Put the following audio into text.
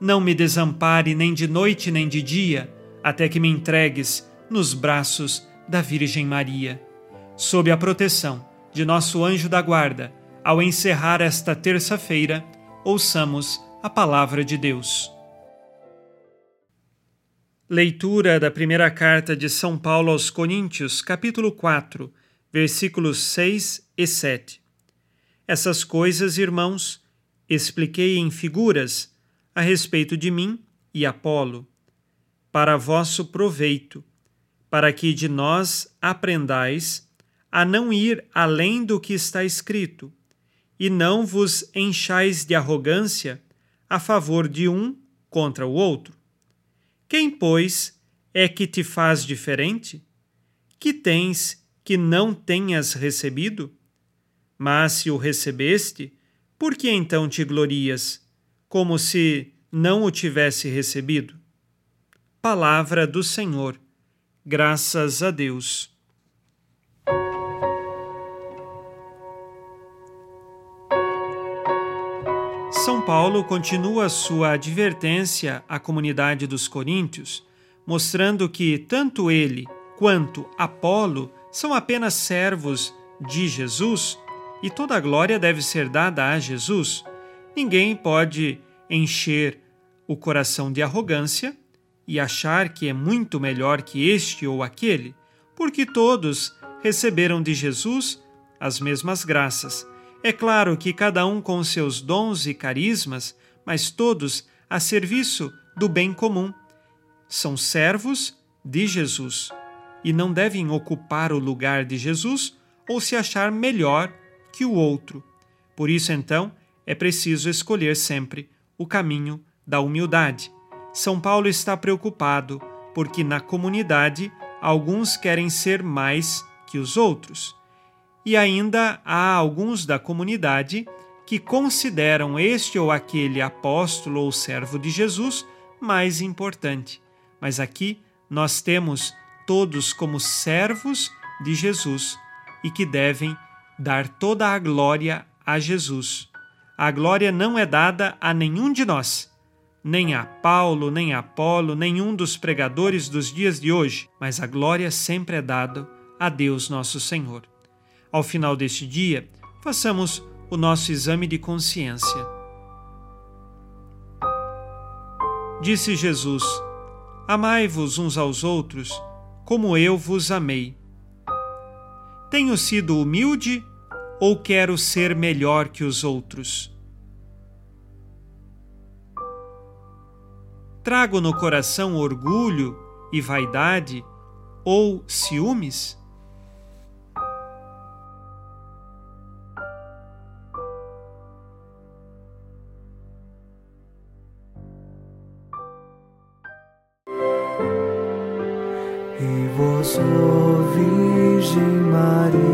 não me desampare nem de noite nem de dia, até que me entregues nos braços da Virgem Maria. Sob a proteção de nosso anjo da guarda, ao encerrar esta terça-feira, ouçamos a palavra de Deus. Leitura da primeira carta de São Paulo aos Coríntios, capítulo 4, versículos 6 e 7. Essas coisas, irmãos, expliquei em figuras a respeito de mim e Apolo, para vosso proveito, para que de nós aprendais a não ir além do que está escrito e não vos enchais de arrogância a favor de um contra o outro. Quem, pois, é que te faz diferente? Que tens que não tenhas recebido? Mas se o recebeste, por que então te glorias, como se não o tivesse recebido? Palavra do Senhor. Graças a Deus. São Paulo continua sua advertência à comunidade dos coríntios, mostrando que tanto ele quanto Apolo são apenas servos de Jesus e toda a glória deve ser dada a Jesus. Ninguém pode encher o coração de arrogância e achar que é muito melhor que este ou aquele, porque todos receberam de Jesus as mesmas graças é claro que cada um com seus dons e carismas, mas todos a serviço do bem comum. São servos de Jesus e não devem ocupar o lugar de Jesus ou se achar melhor que o outro. Por isso, então, é preciso escolher sempre o caminho da humildade. São Paulo está preocupado porque na comunidade alguns querem ser mais que os outros e ainda há alguns da comunidade que consideram este ou aquele apóstolo ou servo de Jesus mais importante. Mas aqui nós temos todos como servos de Jesus e que devem dar toda a glória a Jesus. A glória não é dada a nenhum de nós, nem a Paulo, nem a Apolo, nenhum dos pregadores dos dias de hoje, mas a glória sempre é dada a Deus nosso Senhor. Ao final deste dia, façamos o nosso exame de consciência. Disse Jesus: Amai-vos uns aos outros, como eu vos amei. Tenho sido humilde ou quero ser melhor que os outros? Trago no coração orgulho e vaidade ou ciúmes? E vós, Virgem Maria,